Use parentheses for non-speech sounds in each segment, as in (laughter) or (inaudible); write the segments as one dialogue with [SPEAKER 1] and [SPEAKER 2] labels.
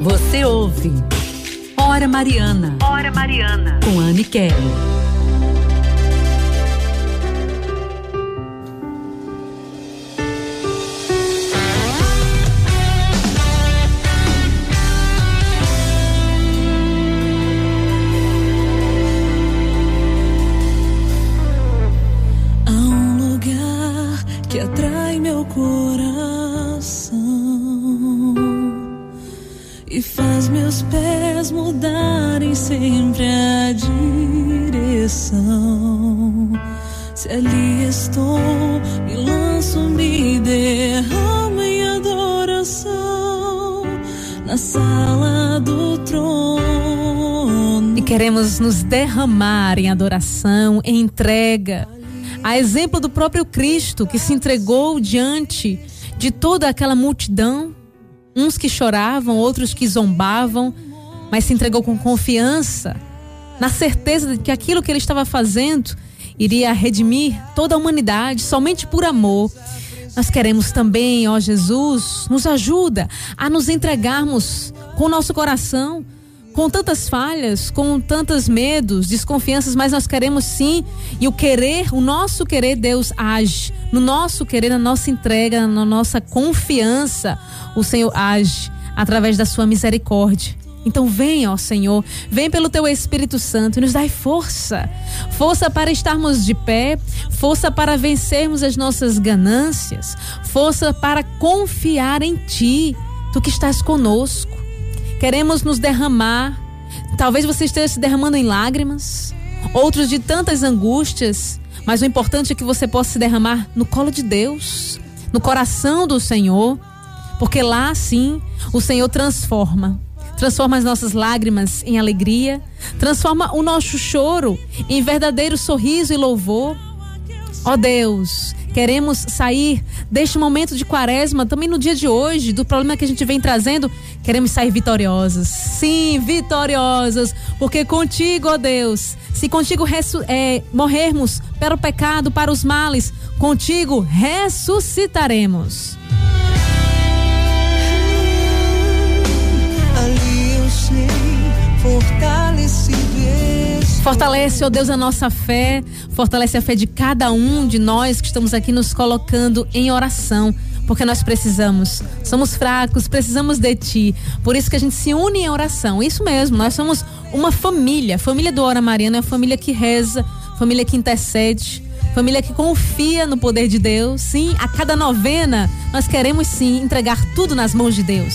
[SPEAKER 1] Você ouve Hora Mariana. Hora Mariana. Com Anne Kelly.
[SPEAKER 2] Mudarem sempre a direção. Se ali estou, me lanço, me derramo em adoração na sala do trono.
[SPEAKER 3] E queremos nos derramar em adoração, em entrega. A exemplo do próprio Cristo que se entregou diante de toda aquela multidão, uns que choravam, outros que zombavam, mas se entregou com confiança, na certeza de que aquilo que ele estava fazendo iria redimir toda a humanidade somente por amor. Nós queremos também, ó Jesus, nos ajuda a nos entregarmos com o nosso coração, com tantas falhas, com tantos medos, desconfianças, mas nós queremos sim, e o querer, o nosso querer, Deus age. No nosso querer, na nossa entrega, na nossa confiança, o Senhor age através da sua misericórdia. Então vem, ó Senhor, vem pelo teu Espírito Santo e nos dai força. Força para estarmos de pé, força para vencermos as nossas ganâncias, força para confiar em ti, tu que estás conosco. Queremos nos derramar. Talvez você esteja se derramando em lágrimas, outros de tantas angústias, mas o importante é que você possa se derramar no colo de Deus, no coração do Senhor, porque lá sim o Senhor transforma transforma as nossas lágrimas em alegria, transforma o nosso choro em verdadeiro sorriso e louvor. Ó oh Deus, queremos sair deste momento de quaresma, também no dia de hoje, do problema que a gente vem trazendo, queremos sair vitoriosas. Sim, vitoriosas, porque contigo, ó oh Deus, se contigo é, morrermos para o pecado, para os males, contigo ressuscitaremos. Fortalece, ó oh Deus, a nossa fé, fortalece a fé de cada um de nós que estamos aqui nos colocando em oração, porque nós precisamos, somos fracos, precisamos de Ti. Por isso que a gente se une em oração. Isso mesmo, nós somos uma família. Família do Hora Mariana é a família que reza, família que intercede. Família que confia no poder de Deus. Sim, a cada novena nós queremos sim entregar tudo nas mãos de Deus.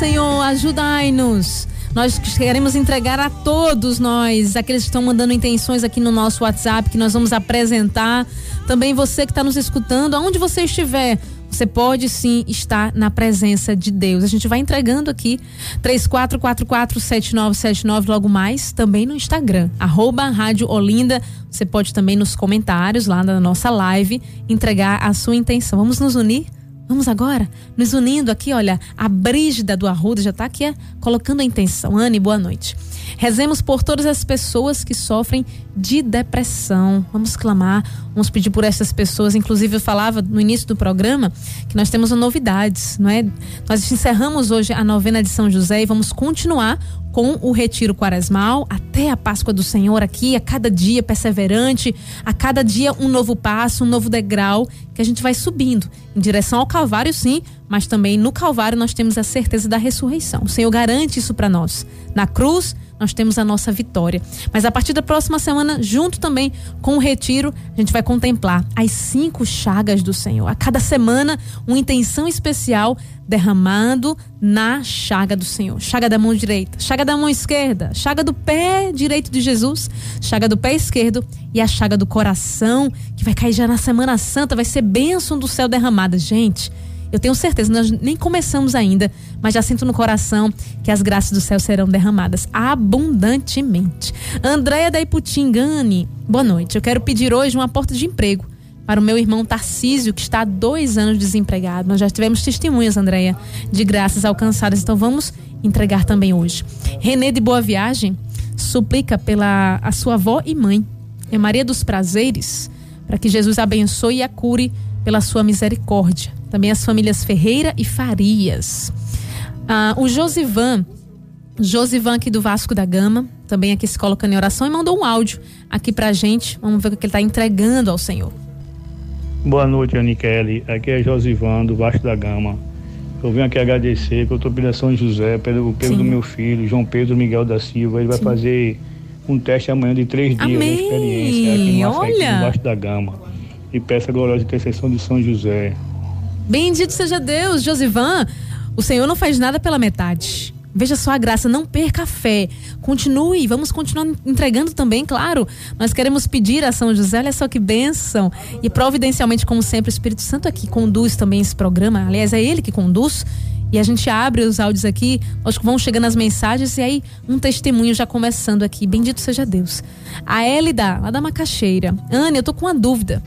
[SPEAKER 3] Senhor, ajudai-nos. Nós queremos entregar a todos nós, aqueles que estão mandando intenções aqui no nosso WhatsApp, que nós vamos apresentar. Também você que está nos escutando, aonde você estiver, você pode sim estar na presença de Deus. A gente vai entregando aqui 34447979 logo mais, também no Instagram, arroba Rádio Olinda. Você pode também nos comentários lá na nossa live entregar a sua intenção. Vamos nos unir? Vamos agora nos unindo aqui, olha, a Brígida do Arruda já está aqui é, colocando a intenção. Anne, boa noite. Rezemos por todas as pessoas que sofrem de depressão. Vamos clamar, vamos pedir por essas pessoas. Inclusive, eu falava no início do programa que nós temos novidades, não é? Nós encerramos hoje a novena de São José e vamos continuar com o retiro quaresmal até a Páscoa do Senhor aqui, a cada dia perseverante, a cada dia um novo passo, um novo degrau que a gente vai subindo em direção ao Calvário, sim, mas também no Calvário nós temos a certeza da ressurreição. O Senhor garante isso para nós. Na cruz, nós temos a nossa vitória. Mas a partir da próxima semana, junto também com o retiro, a gente vai contemplar as cinco chagas do Senhor. A cada semana, uma intenção especial derramando na chaga do Senhor. Chaga da mão direita, chaga da mão esquerda, chaga do pé direito de Jesus, chaga do pé esquerdo e a chaga do coração, que vai cair já na Semana Santa, vai ser bênção do céu derramada. Gente, Eu tenho certeza, nós nem começamos ainda, mas já sinto no coração que as graças do céu serão derramadas abundantemente. Andréia da Iputingane, boa noite. Eu quero pedir hoje uma porta de emprego para o meu irmão Tarcísio, que está há dois anos desempregado. Nós já tivemos testemunhas, Andréia, de graças alcançadas, então vamos entregar também hoje. Renê de Boa Viagem suplica pela a sua avó e mãe, é Maria dos Prazeres, para que Jesus abençoe e a cure pela sua misericórdia. Também as famílias Ferreira e Farias. Ah, o Josivan, Josivan aqui do Vasco da Gama, também aqui se colocando em oração e mandou um áudio aqui pra gente. Vamos ver o que ele está entregando ao Senhor.
[SPEAKER 4] Boa noite, Aniquele. Aqui é Josivan do Vasco da Gama. Eu venho aqui agradecer que eu estou São José, pelo, pelo do meu filho, João Pedro Miguel da Silva. Ele vai Sim. fazer um teste amanhã de três dias
[SPEAKER 3] Amém.
[SPEAKER 4] de experiência aqui no Olha. Baixo da Gama. E peço a gloriosa intercessão de São José.
[SPEAKER 3] Bendito seja Deus, Josivan. O Senhor não faz nada pela metade. Veja só a graça, não perca a fé. Continue, vamos continuar entregando também, claro. Nós queremos pedir a São José, olha só que bênção. E providencialmente, como sempre, o Espírito Santo aqui conduz também esse programa. Aliás, é ele que conduz. E a gente abre os áudios aqui, acho que vão chegando as mensagens e aí um testemunho já começando aqui. Bendito seja Deus. A Elida, lá da Macaxeira. Ana, eu tô com uma dúvida.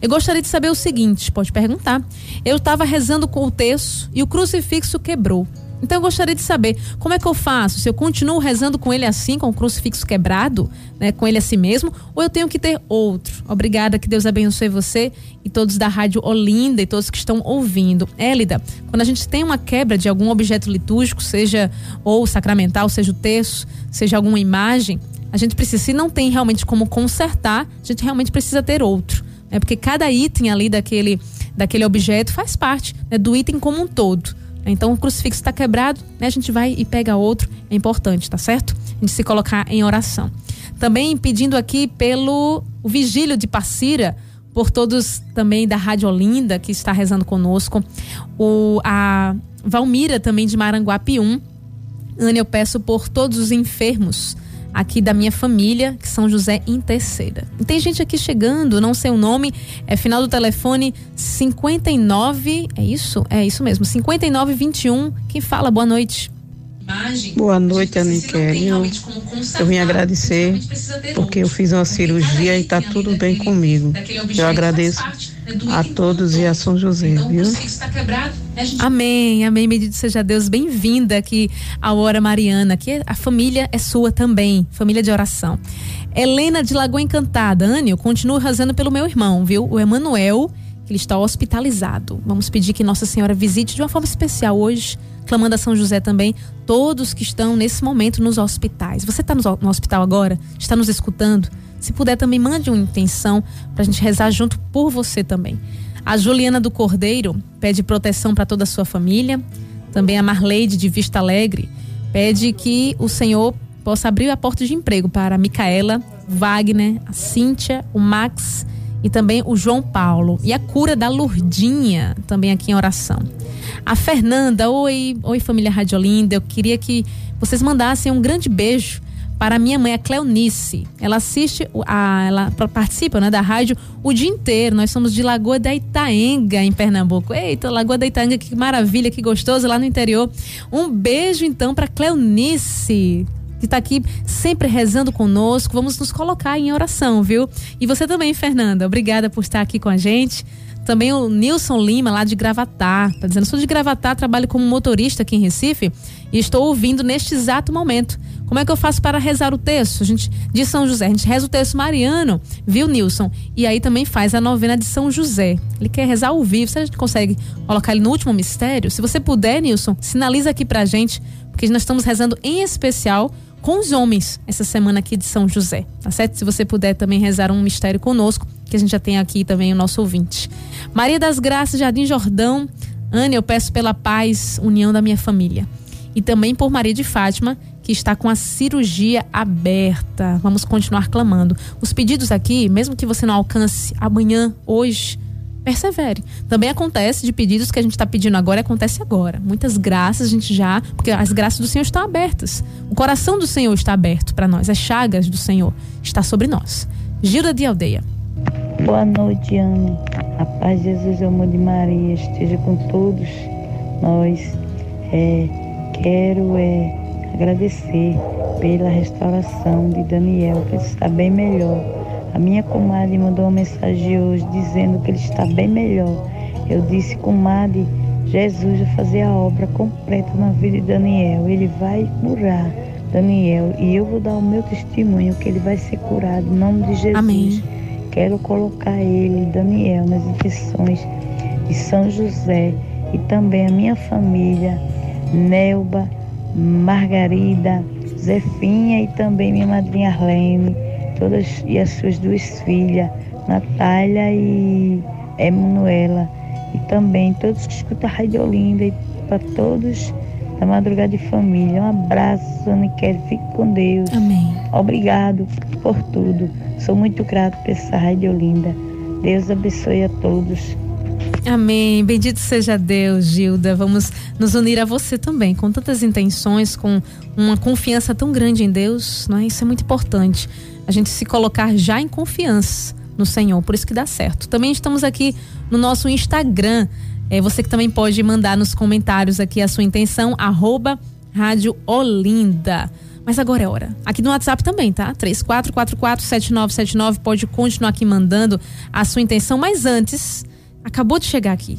[SPEAKER 3] Eu gostaria de saber o seguinte, pode perguntar. Eu estava rezando com o terço e o crucifixo quebrou. Então eu gostaria de saber como é que eu faço? Se eu continuo rezando com ele assim, com o crucifixo quebrado, né, com ele assim mesmo, ou eu tenho que ter outro? Obrigada, que Deus abençoe você e todos da Rádio Olinda e todos que estão ouvindo. Élida, quando a gente tem uma quebra de algum objeto litúrgico, seja ou sacramental, seja o terço, seja alguma imagem, a gente precisa, se não tem realmente como consertar, a gente realmente precisa ter outro. Né, porque cada item ali daquele, daquele objeto faz parte né, do item como um todo. Então o crucifixo está quebrado, né? A gente vai e pega outro. É importante, tá certo? A gente se colocar em oração. Também pedindo aqui pelo vigílio de Passira, por todos também da Rádio Olinda que está rezando conosco. O, a Valmira também de Maranguape 1. Ana, eu peço por todos os enfermos aqui da minha família, que São José interceda. E tem gente aqui chegando, não sei o nome, é final do telefone 59, é isso? É isso mesmo, 5921. Quem fala? Boa noite.
[SPEAKER 5] Boa noite, Aniquele. Eu, eu vim agradecer porque eu fiz uma cirurgia e está tudo bem comigo. Eu agradeço a todos e a São José, então, viu?
[SPEAKER 3] Amém, amém. Bendito seja Deus. Bem-vinda aqui à Hora Mariana, que a família é sua também, família de oração. Helena de Lagoa Encantada. Anne, eu continuo rezando pelo meu irmão, viu? O Emanuel, ele está hospitalizado. Vamos pedir que Nossa Senhora visite de uma forma especial hoje clamando a São José também, todos que estão nesse momento nos hospitais. Você está no hospital agora? Está nos escutando? Se puder, também mande uma intenção para a gente rezar junto por você também. A Juliana do Cordeiro pede proteção para toda a sua família. Também a Marleide de Vista Alegre pede que o Senhor possa abrir a porta de emprego para a Micaela, Wagner, a Cíntia, o Max e também o João Paulo. E a cura da Lurdinha, também aqui em oração. A Fernanda, oi, oi família Radiolinda, eu queria que vocês mandassem um grande beijo para minha mãe, a Cleonice. Ela assiste, a, ela participa né, da rádio o dia inteiro. Nós somos de Lagoa da Itaenga, em Pernambuco. Eita, Lagoa da Itaenga, que maravilha, que gostoso lá no interior. Um beijo então para Cleonice que está aqui sempre rezando conosco. Vamos nos colocar em oração, viu? E você também, Fernanda. Obrigada por estar aqui com a gente. Também o Nilson Lima, lá de Gravatar, tá dizendo: sou de Gravatar, trabalho como motorista aqui em Recife e estou ouvindo neste exato momento. Como é que eu faço para rezar o texto? A gente de São José, a gente reza o texto mariano, viu, Nilson? E aí também faz a novena de São José. Ele quer rezar ao vivo. Se a gente consegue colocar ele no último mistério, se você puder, Nilson, sinaliza aqui pra gente, porque nós estamos rezando em especial com os homens essa semana aqui de São José, tá certo? Se você puder também rezar um mistério conosco, que a gente já tem aqui também o nosso ouvinte. Maria das Graças, Jardim Jordão. Ana, eu peço pela paz, união da minha família. E também por Maria de Fátima, que está com a cirurgia aberta. Vamos continuar clamando. Os pedidos aqui, mesmo que você não alcance amanhã, hoje, persevere. Também acontece de pedidos que a gente está pedindo agora, acontece agora. Muitas graças a gente já, porque as graças do Senhor estão abertas. O coração do Senhor está aberto para nós, as chagas do Senhor está sobre nós. Gilda de Aldeia.
[SPEAKER 6] Boa noite, Ana. A paz de Jesus, amor de Maria esteja com todos nós. É, quero é, agradecer pela restauração de Daniel, que está bem melhor. A minha comadre mandou uma mensagem hoje dizendo que ele está bem melhor. Eu disse, comadre, Jesus vai fazer a obra completa na vida de Daniel. Ele vai curar Daniel e eu vou dar o meu testemunho que ele vai ser curado em nome de Jesus.
[SPEAKER 3] Amém.
[SPEAKER 6] Quero colocar ele, Daniel, nas intenções de São José e também a minha família, Nelba, Margarida, Zefinha e também minha madrinha Arlene, todas e as suas duas filhas, Natália e Emanuela, e também todos que escutam a Rádio Olinda e para todos da madrugada de família. Um abraço, Aniquele, fique com Deus.
[SPEAKER 3] Amém.
[SPEAKER 6] Obrigado por tudo. Sou muito grato por essa Rádio Olinda. Deus abençoe a todos.
[SPEAKER 3] Amém. Bendito seja Deus, Gilda. Vamos nos unir a você também, com tantas intenções, com uma confiança tão grande em Deus, não é? Isso é muito importante. A gente se colocar já em confiança no Senhor, por isso que dá certo. Também estamos aqui no nosso Instagram. É você que também pode mandar nos comentários aqui a sua intenção, arroba Rádio Olinda. Mas agora é hora. Aqui no WhatsApp também, tá? 34447979 pode continuar aqui mandando a sua intenção, mas antes, acabou de chegar aqui.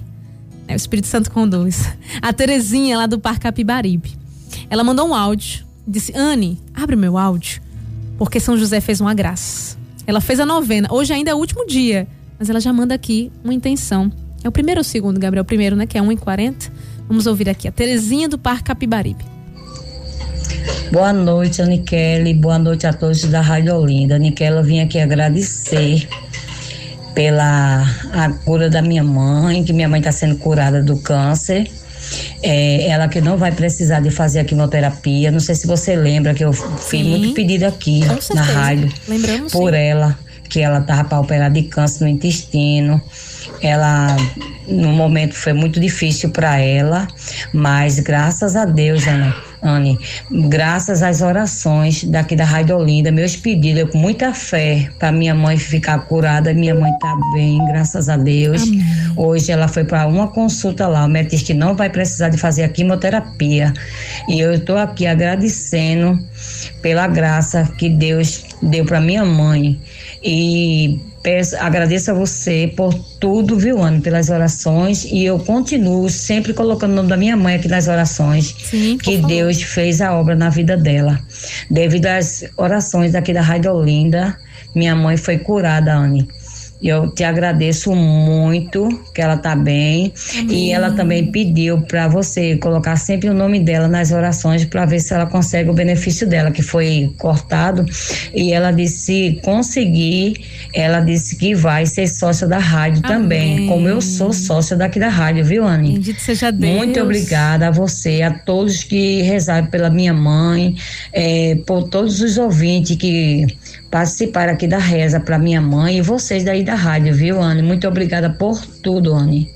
[SPEAKER 3] É, o Espírito Santo conduz. (laughs) A Terezinha lá do Parque Capibaribe. Ela mandou um áudio. Disse: Anne, abre meu áudio. Porque São José fez uma graça. Ela fez a novena. Hoje ainda é o último dia. Mas ela já manda aqui uma intenção. É o primeiro ou o segundo, Gabriel? O primeiro, né? Que é 1h40. Vamos ouvir aqui a Terezinha do Parque Capibaribe.
[SPEAKER 7] Boa noite, Aniquele. Boa noite a todos da Rádio Olinda. Aniquele, eu vim aqui agradecer pela a cura da minha mãe, que minha mãe está sendo curada do câncer. É, ela que não vai precisar de fazer a quimioterapia. Não sei se você lembra que eu fiz
[SPEAKER 3] Sim.
[SPEAKER 7] muito pedido aqui na rádio
[SPEAKER 3] Lembramos
[SPEAKER 7] por
[SPEAKER 3] sim.
[SPEAKER 7] ela, que ela estava para operar de câncer no intestino. Ela, no momento, foi muito difícil para ela, mas graças a Deus, Ana, Anne, graças às orações daqui da Rádio Olinda, meus pedidos, eu com muita fé para minha mãe ficar curada, minha mãe está bem, graças a Deus.
[SPEAKER 3] Amém.
[SPEAKER 7] Hoje ela foi para uma consulta lá, o médico disse que não vai precisar de fazer a quimioterapia. E eu estou aqui agradecendo pela graça que Deus deu para minha mãe. E peço, agradeço a você por tudo, viu, Ana, pelas orações. E eu continuo sempre colocando o nome da minha mãe aqui nas orações.
[SPEAKER 3] Sim,
[SPEAKER 7] que. Deus fez a obra na vida dela. Devido às orações aqui da Rádio Olinda, minha mãe foi curada, Anne. E Eu te agradeço muito que ela tá bem e ela também pediu para você colocar sempre o nome dela nas orações para ver se ela consegue o benefício dela que foi cortado e ela disse se conseguir, ela disse que vai ser sócia da rádio também,
[SPEAKER 3] Amém.
[SPEAKER 7] como eu sou sócia daqui da rádio, viu, Anne?
[SPEAKER 3] Bendito seja Deus.
[SPEAKER 7] Muito obrigada a você, a todos que rezaram pela minha mãe, eh, por todos os ouvintes que participaram aqui da reza para minha mãe e vocês daí da rádio, viu, Anne? Muito obrigada por tudo, Anne.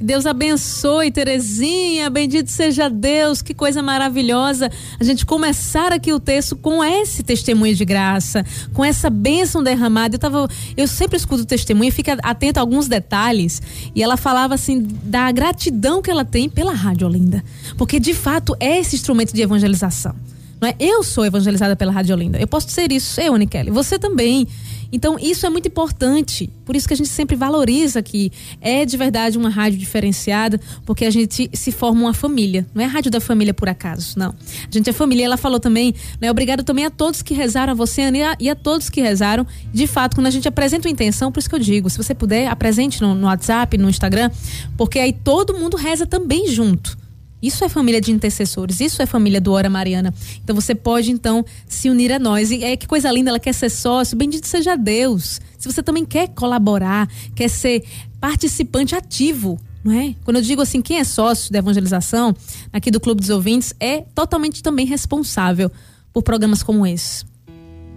[SPEAKER 3] Deus abençoe, Terezinha. Bendito seja Deus. Que coisa maravilhosa. A gente começar aqui o texto com esse testemunho de graça, com essa bênção derramada. Eu tava, eu sempre escuto o testemunho e fico atento a alguns detalhes. E ela falava assim da gratidão que ela tem pela Rádio Olinda, porque de fato é esse instrumento de evangelização. Não é? Eu sou evangelizada pela Rádio Olinda. Eu posso ser isso, eu, Aniquele. Você também. Então, isso é muito importante. Por isso que a gente sempre valoriza que é de verdade uma rádio diferenciada, porque a gente se forma uma família. Não é rádio da família por acaso, não. A gente é família. Ela falou também, né? Obrigado também a todos que rezaram, a você, Ana, e a, e a todos que rezaram. De fato, quando a gente apresenta uma intenção, por isso que eu digo, se você puder, apresente no, no WhatsApp, no Instagram, porque aí todo mundo reza também junto. Isso é família de intercessores, isso é família do Hora Mariana. Então você pode então se unir a nós. E é que coisa linda, ela quer ser sócio, bendito seja Deus. Se você também quer colaborar, quer ser participante ativo, não é? Quando eu digo assim, quem é sócio da evangelização, aqui do Clube dos Ouvintes, é totalmente também responsável por programas como esse.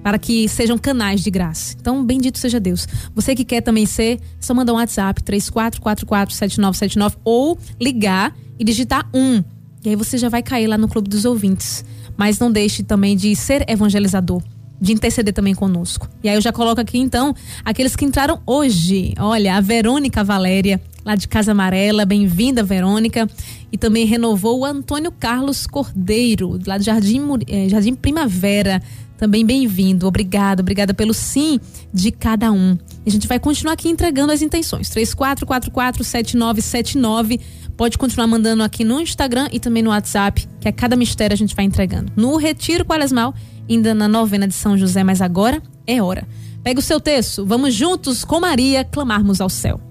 [SPEAKER 3] Para que sejam canais de graça. Então, bendito seja Deus. Você que quer também ser, só mandar um WhatsApp 34447979 ou ligar e digitar um. E aí você já vai cair lá no Clube dos Ouvintes. Mas não deixe também de ser evangelizador. de interceder também conosco. E aí eu já coloco aqui então aqueles que entraram hoje. Olha, a Verônica Valéria, lá de Casa Amarela, bem-vinda, Verônica. E também renovou o Antônio Carlos Cordeiro, lá de Jardim, eh, Jardim Primavera. Também bem-vindo. Obrigada, obrigada pelo sim de cada um. E a gente vai continuar aqui entregando as intenções. 34447979. Pode continuar mandando aqui no Instagram e também no WhatsApp, que a cada mistério a gente vai entregando. No Retiro Quaresmal ainda na novena de São José, mas agora é hora. Pega o seu texto, vamos juntos com Maria clamarmos ao céu.